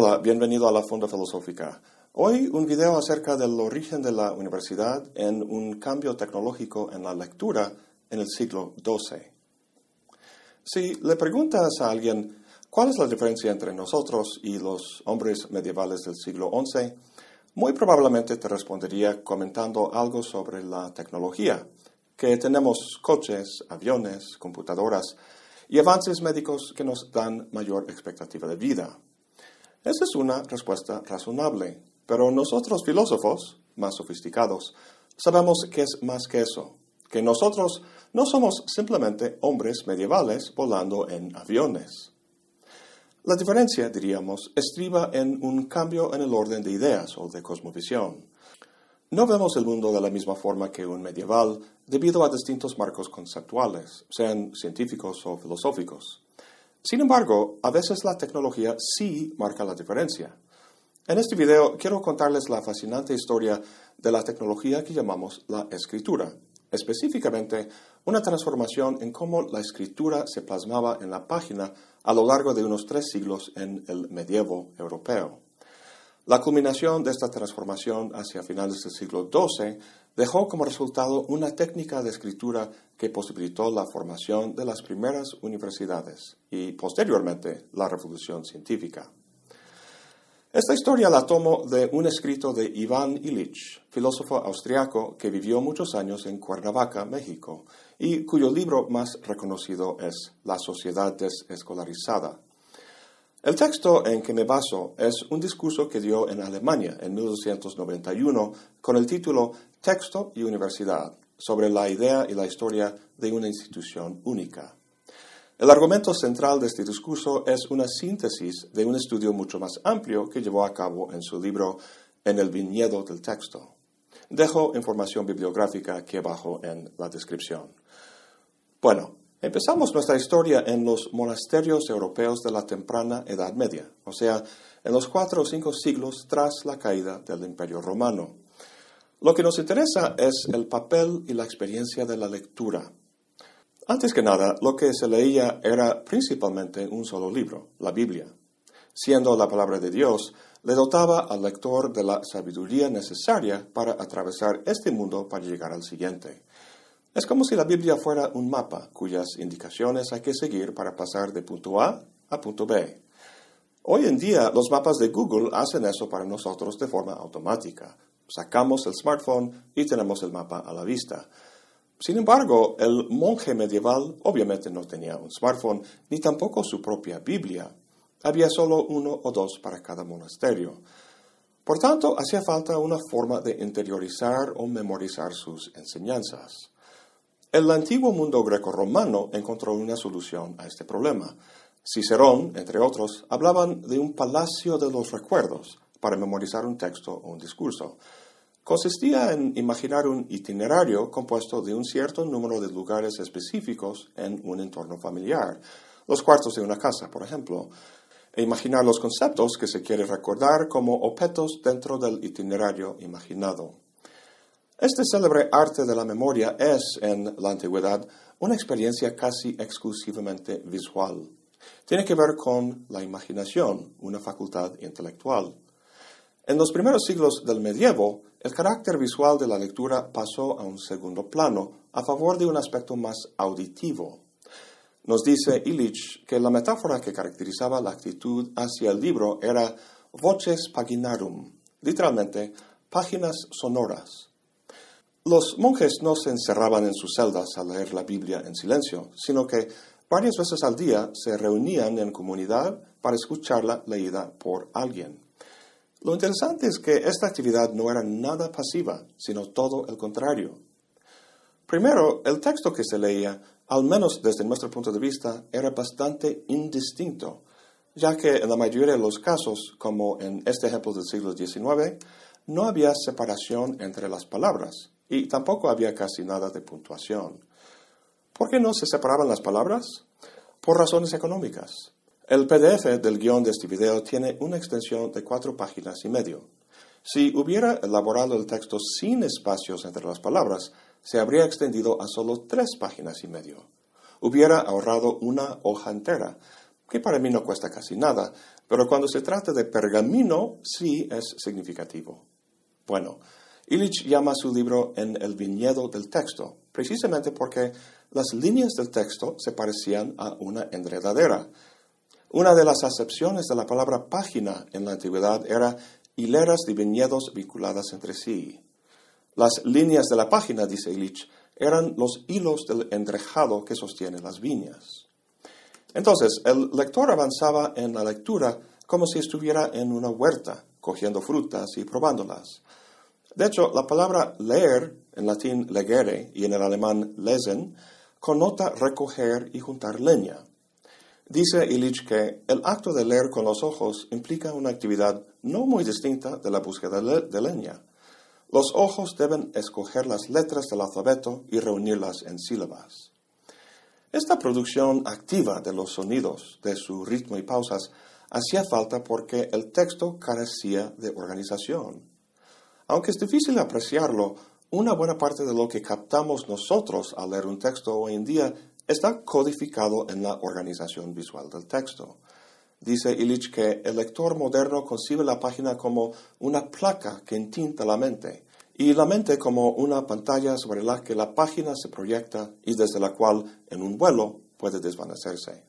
Hola, bienvenido a la Fonda Filosófica. Hoy un video acerca del origen de la universidad en un cambio tecnológico en la lectura en el siglo XII. Si le preguntas a alguien cuál es la diferencia entre nosotros y los hombres medievales del siglo XI, muy probablemente te respondería comentando algo sobre la tecnología, que tenemos coches, aviones, computadoras y avances médicos que nos dan mayor expectativa de vida. Esa es una respuesta razonable, pero nosotros filósofos, más sofisticados, sabemos que es más que eso, que nosotros no somos simplemente hombres medievales volando en aviones. La diferencia, diríamos, estriba en un cambio en el orden de ideas o de cosmovisión. No vemos el mundo de la misma forma que un medieval debido a distintos marcos conceptuales, sean científicos o filosóficos. Sin embargo, a veces la tecnología sí marca la diferencia. En este video quiero contarles la fascinante historia de la tecnología que llamamos la escritura, específicamente una transformación en cómo la escritura se plasmaba en la página a lo largo de unos tres siglos en el medievo europeo. La culminación de esta transformación hacia finales del siglo XII dejó como resultado una técnica de escritura que posibilitó la formación de las primeras universidades y posteriormente la revolución científica. Esta historia la tomo de un escrito de Iván Illich, filósofo austriaco que vivió muchos años en Cuernavaca, México, y cuyo libro más reconocido es La sociedad desescolarizada. El texto en que me baso es un discurso que dio en Alemania en 1291 con el título Texto y Universidad, sobre la idea y la historia de una institución única. El argumento central de este discurso es una síntesis de un estudio mucho más amplio que llevó a cabo en su libro En el viñedo del texto. Dejo información bibliográfica aquí abajo en la descripción. Bueno, Empezamos nuestra historia en los monasterios europeos de la temprana Edad Media, o sea, en los cuatro o cinco siglos tras la caída del Imperio Romano. Lo que nos interesa es el papel y la experiencia de la lectura. Antes que nada, lo que se leía era principalmente un solo libro, la Biblia. Siendo la palabra de Dios, le dotaba al lector de la sabiduría necesaria para atravesar este mundo para llegar al siguiente. Es como si la Biblia fuera un mapa cuyas indicaciones hay que seguir para pasar de punto A a punto B. Hoy en día los mapas de Google hacen eso para nosotros de forma automática. Sacamos el smartphone y tenemos el mapa a la vista. Sin embargo, el monje medieval obviamente no tenía un smartphone ni tampoco su propia Biblia. Había solo uno o dos para cada monasterio. Por tanto, hacía falta una forma de interiorizar o memorizar sus enseñanzas. El antiguo mundo greco-romano encontró una solución a este problema. Cicerón, entre otros, hablaban de un palacio de los recuerdos para memorizar un texto o un discurso. Consistía en imaginar un itinerario compuesto de un cierto número de lugares específicos en un entorno familiar, los cuartos de una casa, por ejemplo, e imaginar los conceptos que se quiere recordar como objetos dentro del itinerario imaginado. Este célebre arte de la memoria es, en la antigüedad, una experiencia casi exclusivamente visual. Tiene que ver con la imaginación, una facultad intelectual. En los primeros siglos del medievo, el carácter visual de la lectura pasó a un segundo plano a favor de un aspecto más auditivo. Nos dice Illich que la metáfora que caracterizaba la actitud hacia el libro era voces paginarum, literalmente páginas sonoras. Los monjes no se encerraban en sus celdas a leer la Biblia en silencio, sino que varias veces al día se reunían en comunidad para escucharla leída por alguien. Lo interesante es que esta actividad no era nada pasiva, sino todo el contrario. Primero, el texto que se leía, al menos desde nuestro punto de vista, era bastante indistinto, ya que en la mayoría de los casos, como en este ejemplo del siglo XIX, no había separación entre las palabras y tampoco había casi nada de puntuación. ¿Por qué no se separaban las palabras? Por razones económicas. El PDF del guion de este video tiene una extensión de cuatro páginas y medio. Si hubiera elaborado el texto sin espacios entre las palabras, se habría extendido a solo tres páginas y medio. Hubiera ahorrado una hoja entera, que para mí no cuesta casi nada, pero cuando se trata de pergamino sí es significativo. Bueno, Illich llama su libro en el viñedo del texto, precisamente porque las líneas del texto se parecían a una enredadera. Una de las acepciones de la palabra página en la antigüedad era hileras de viñedos vinculadas entre sí. Las líneas de la página, dice Illich, eran los hilos del endrejado que sostiene las viñas. Entonces, el lector avanzaba en la lectura como si estuviera en una huerta, cogiendo frutas y probándolas. De hecho, la palabra leer, en latín legere y en el alemán lesen, connota recoger y juntar leña. Dice Illich que el acto de leer con los ojos implica una actividad no muy distinta de la búsqueda de leña. Los ojos deben escoger las letras del alfabeto y reunirlas en sílabas. Esta producción activa de los sonidos, de su ritmo y pausas, hacía falta porque el texto carecía de organización. Aunque es difícil apreciarlo, una buena parte de lo que captamos nosotros al leer un texto hoy en día está codificado en la organización visual del texto. Dice Illich que el lector moderno concibe la página como una placa que entinta la mente y la mente como una pantalla sobre la que la página se proyecta y desde la cual en un vuelo puede desvanecerse.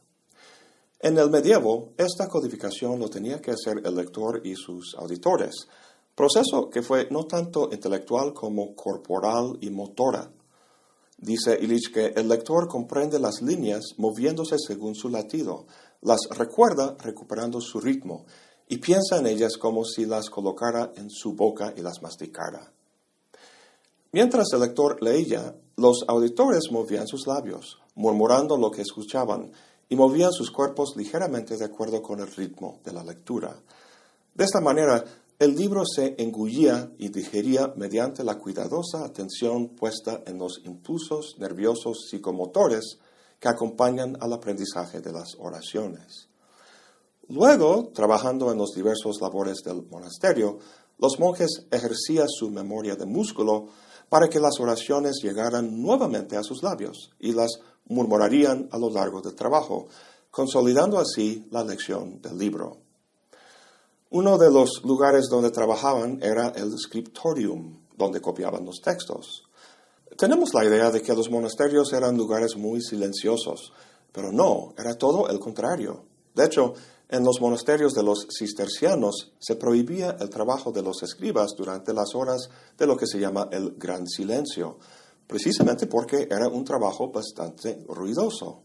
En el medievo, esta codificación lo tenía que hacer el lector y sus auditores, proceso que fue no tanto intelectual como corporal y motora. Dice Illich que el lector comprende las líneas moviéndose según su latido, las recuerda recuperando su ritmo y piensa en ellas como si las colocara en su boca y las masticara. Mientras el lector leía, los auditores movían sus labios, murmurando lo que escuchaban, y movían sus cuerpos ligeramente de acuerdo con el ritmo de la lectura. De esta manera, el libro se engullía y digería mediante la cuidadosa atención puesta en los impulsos nerviosos psicomotores que acompañan al aprendizaje de las oraciones. Luego, trabajando en los diversos labores del monasterio, los monjes ejercían su memoria de músculo para que las oraciones llegaran nuevamente a sus labios y las murmurarían a lo largo del trabajo, consolidando así la lección del libro. Uno de los lugares donde trabajaban era el scriptorium, donde copiaban los textos. Tenemos la idea de que los monasterios eran lugares muy silenciosos, pero no, era todo el contrario. De hecho, en los monasterios de los cistercianos se prohibía el trabajo de los escribas durante las horas de lo que se llama el gran silencio, precisamente porque era un trabajo bastante ruidoso.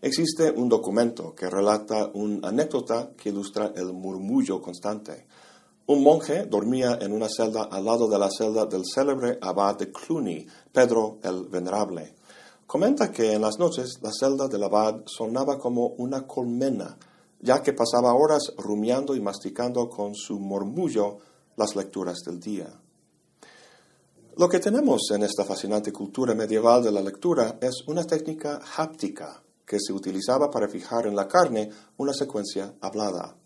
Existe un documento que relata una anécdota que ilustra el murmullo constante. Un monje dormía en una celda al lado de la celda del célebre abad de Cluny, Pedro el Venerable. Comenta que en las noches la celda del abad sonaba como una colmena, ya que pasaba horas rumiando y masticando con su murmullo las lecturas del día. Lo que tenemos en esta fascinante cultura medieval de la lectura es una técnica háptica que se utilizaba para fijar en la carne una secuencia hablada.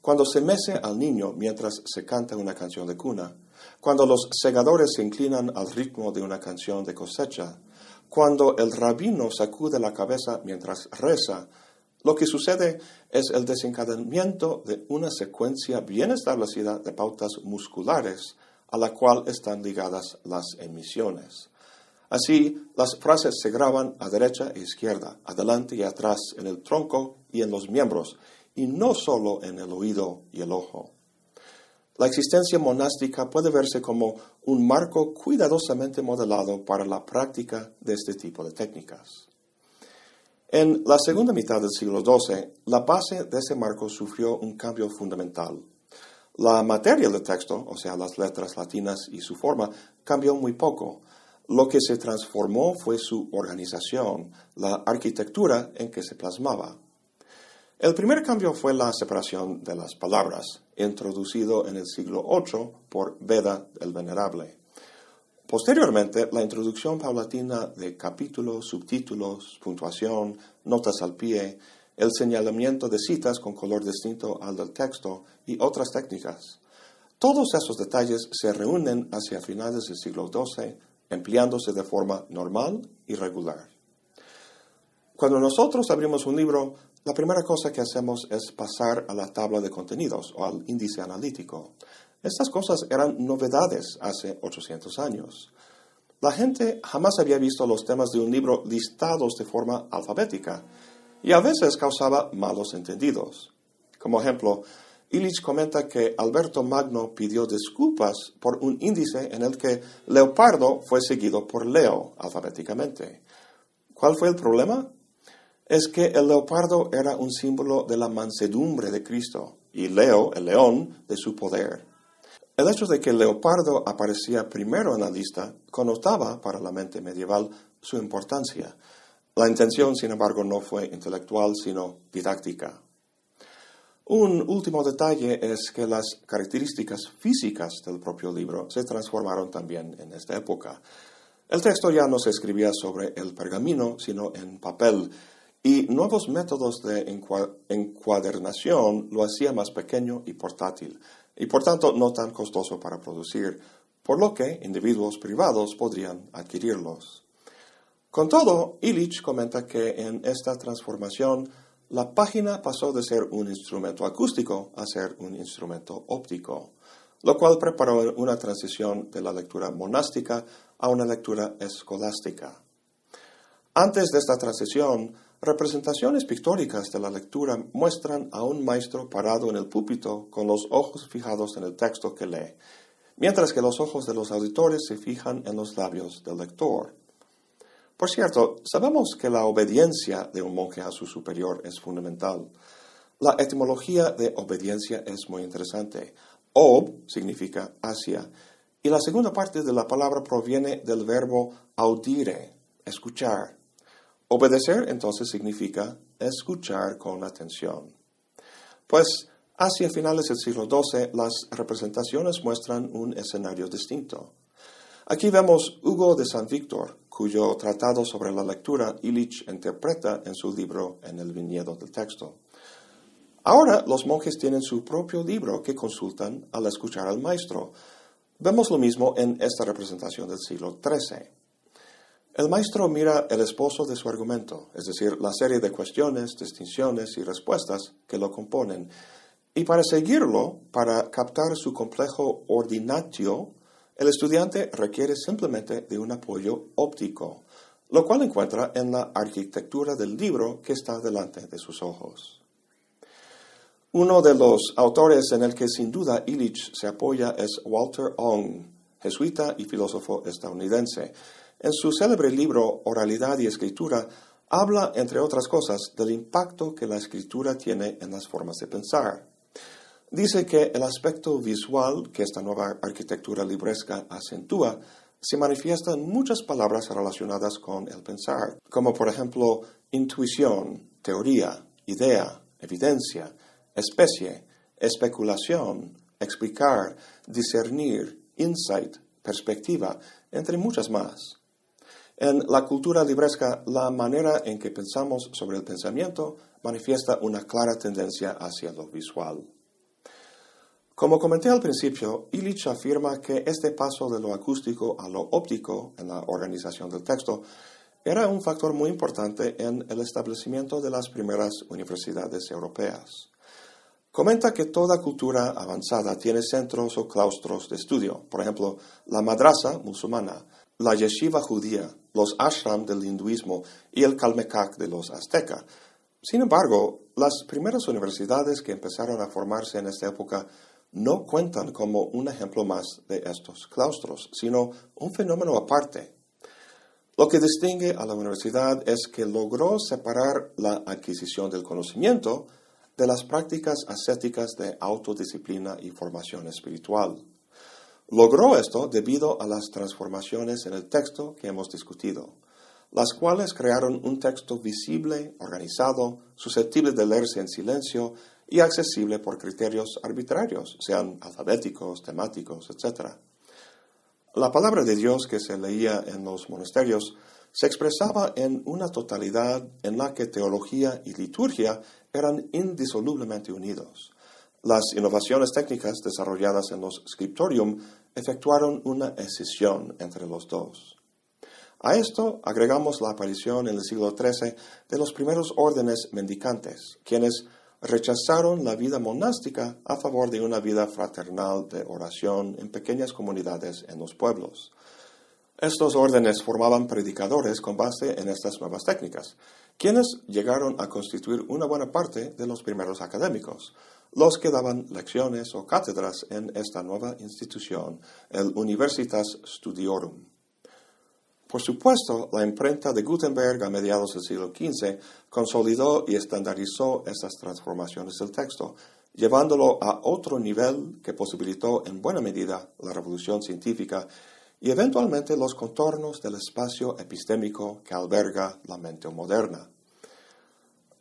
Cuando se mece al niño mientras se canta una canción de cuna, cuando los segadores se inclinan al ritmo de una canción de cosecha, cuando el rabino sacude la cabeza mientras reza, lo que sucede es el desencadenamiento de una secuencia bien establecida de pautas musculares a la cual están ligadas las emisiones. Así, las frases se graban a derecha e izquierda, adelante y atrás, en el tronco y en los miembros, y no solo en el oído y el ojo. La existencia monástica puede verse como un marco cuidadosamente modelado para la práctica de este tipo de técnicas. En la segunda mitad del siglo XII, la base de ese marco sufrió un cambio fundamental. La materia del texto, o sea, las letras latinas y su forma, cambió muy poco. Lo que se transformó fue su organización, la arquitectura en que se plasmaba. El primer cambio fue la separación de las palabras, introducido en el siglo VIII por Beda el Venerable. Posteriormente, la introducción paulatina de capítulos, subtítulos, puntuación, notas al pie, el señalamiento de citas con color distinto al del texto y otras técnicas. Todos esos detalles se reúnen hacia finales del siglo XII, empleándose de forma normal y regular. Cuando nosotros abrimos un libro, la primera cosa que hacemos es pasar a la tabla de contenidos o al índice analítico. Estas cosas eran novedades hace 800 años. La gente jamás había visto los temas de un libro listados de forma alfabética y a veces causaba malos entendidos. Como ejemplo, Illich comenta que Alberto Magno pidió disculpas por un índice en el que Leopardo fue seguido por Leo alfabéticamente. ¿Cuál fue el problema? Es que el leopardo era un símbolo de la mansedumbre de Cristo y Leo, el león, de su poder. El hecho de que leopardo aparecía primero en la lista connotaba para la mente medieval su importancia. La intención, sin embargo, no fue intelectual, sino didáctica. Un último detalle es que las características físicas del propio libro se transformaron también en esta época. El texto ya no se escribía sobre el pergamino, sino en papel, y nuevos métodos de encuadernación lo hacían más pequeño y portátil, y por tanto no tan costoso para producir, por lo que individuos privados podrían adquirirlos. Con todo, Illich comenta que en esta transformación la página pasó de ser un instrumento acústico a ser un instrumento óptico, lo cual preparó una transición de la lectura monástica a una lectura escolástica. Antes de esta transición, representaciones pictóricas de la lectura muestran a un maestro parado en el púlpito con los ojos fijados en el texto que lee, mientras que los ojos de los auditores se fijan en los labios del lector. Por cierto, sabemos que la obediencia de un monje a su superior es fundamental. La etimología de obediencia es muy interesante. Ob significa hacia, y la segunda parte de la palabra proviene del verbo audire, escuchar. Obedecer entonces significa escuchar con atención. Pues hacia finales del siglo XII las representaciones muestran un escenario distinto. Aquí vemos Hugo de San Víctor, cuyo tratado sobre la lectura Illich interpreta en su libro En el viñedo del texto. Ahora los monjes tienen su propio libro que consultan al escuchar al maestro. Vemos lo mismo en esta representación del siglo XIII. El maestro mira el esposo de su argumento, es decir, la serie de cuestiones, distinciones y respuestas que lo componen, y para seguirlo, para captar su complejo ordinatio, el estudiante requiere simplemente de un apoyo óptico, lo cual encuentra en la arquitectura del libro que está delante de sus ojos. Uno de los autores en el que sin duda Illich se apoya es Walter Ong, jesuita y filósofo estadounidense. En su célebre libro Oralidad y Escritura habla, entre otras cosas, del impacto que la escritura tiene en las formas de pensar. Dice que el aspecto visual que esta nueva arquitectura libresca acentúa se manifiesta en muchas palabras relacionadas con el pensar, como por ejemplo intuición, teoría, idea, evidencia, especie, especulación, explicar, discernir, insight, perspectiva, entre muchas más. En la cultura libresca, la manera en que pensamos sobre el pensamiento manifiesta una clara tendencia hacia lo visual. Como comenté al principio, Illich afirma que este paso de lo acústico a lo óptico en la organización del texto era un factor muy importante en el establecimiento de las primeras universidades europeas. Comenta que toda cultura avanzada tiene centros o claustros de estudio, por ejemplo, la madrasa musulmana, la yeshiva judía, los ashram del hinduismo y el kalmekak de los aztecas. Sin embargo, las primeras universidades que empezaron a formarse en esta época no cuentan como un ejemplo más de estos claustros, sino un fenómeno aparte. Lo que distingue a la universidad es que logró separar la adquisición del conocimiento de las prácticas ascéticas de autodisciplina y formación espiritual. Logró esto debido a las transformaciones en el texto que hemos discutido, las cuales crearon un texto visible, organizado, susceptible de leerse en silencio y accesible por criterios arbitrarios, sean alfabéticos, temáticos, etc. La palabra de Dios que se leía en los monasterios se expresaba en una totalidad en la que teología y liturgia eran indisolublemente unidos. Las innovaciones técnicas desarrolladas en los scriptorium efectuaron una escisión entre los dos. A esto agregamos la aparición en el siglo XIII de los primeros órdenes mendicantes, quienes rechazaron la vida monástica a favor de una vida fraternal de oración en pequeñas comunidades en los pueblos. Estos órdenes formaban predicadores con base en estas nuevas técnicas, quienes llegaron a constituir una buena parte de los primeros académicos, los que daban lecciones o cátedras en esta nueva institución, el Universitas Studiorum. Por supuesto, la imprenta de Gutenberg a mediados del siglo XV consolidó y estandarizó estas transformaciones del texto, llevándolo a otro nivel que posibilitó en buena medida la revolución científica y eventualmente los contornos del espacio epistémico que alberga la mente moderna.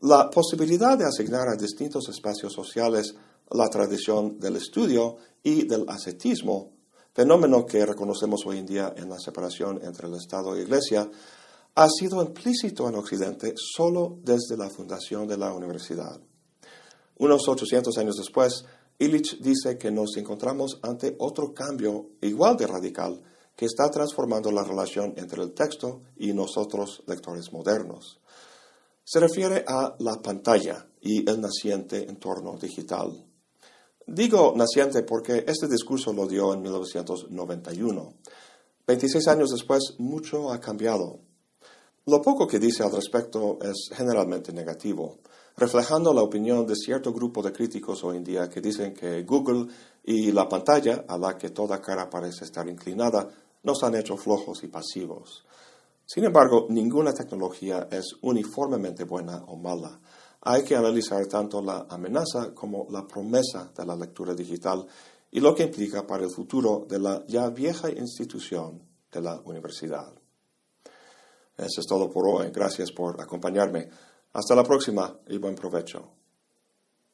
La posibilidad de asignar a distintos espacios sociales la tradición del estudio y del ascetismo fenómeno que reconocemos hoy en día en la separación entre el Estado y la Iglesia, ha sido implícito en Occidente solo desde la fundación de la universidad. Unos 800 años después, Illich dice que nos encontramos ante otro cambio igual de radical que está transformando la relación entre el texto y nosotros, lectores modernos. Se refiere a la pantalla y el naciente entorno digital. Digo naciente porque este discurso lo dio en 1991. 26 años después, mucho ha cambiado. Lo poco que dice al respecto es generalmente negativo, reflejando la opinión de cierto grupo de críticos hoy en día que dicen que Google y la pantalla, a la que toda cara parece estar inclinada, nos han hecho flojos y pasivos. Sin embargo, ninguna tecnología es uniformemente buena o mala hay que analizar tanto la amenaza como la promesa de la lectura digital y lo que implica para el futuro de la ya vieja institución de la universidad. Eso es todo por hoy. Gracias por acompañarme. Hasta la próxima y buen provecho.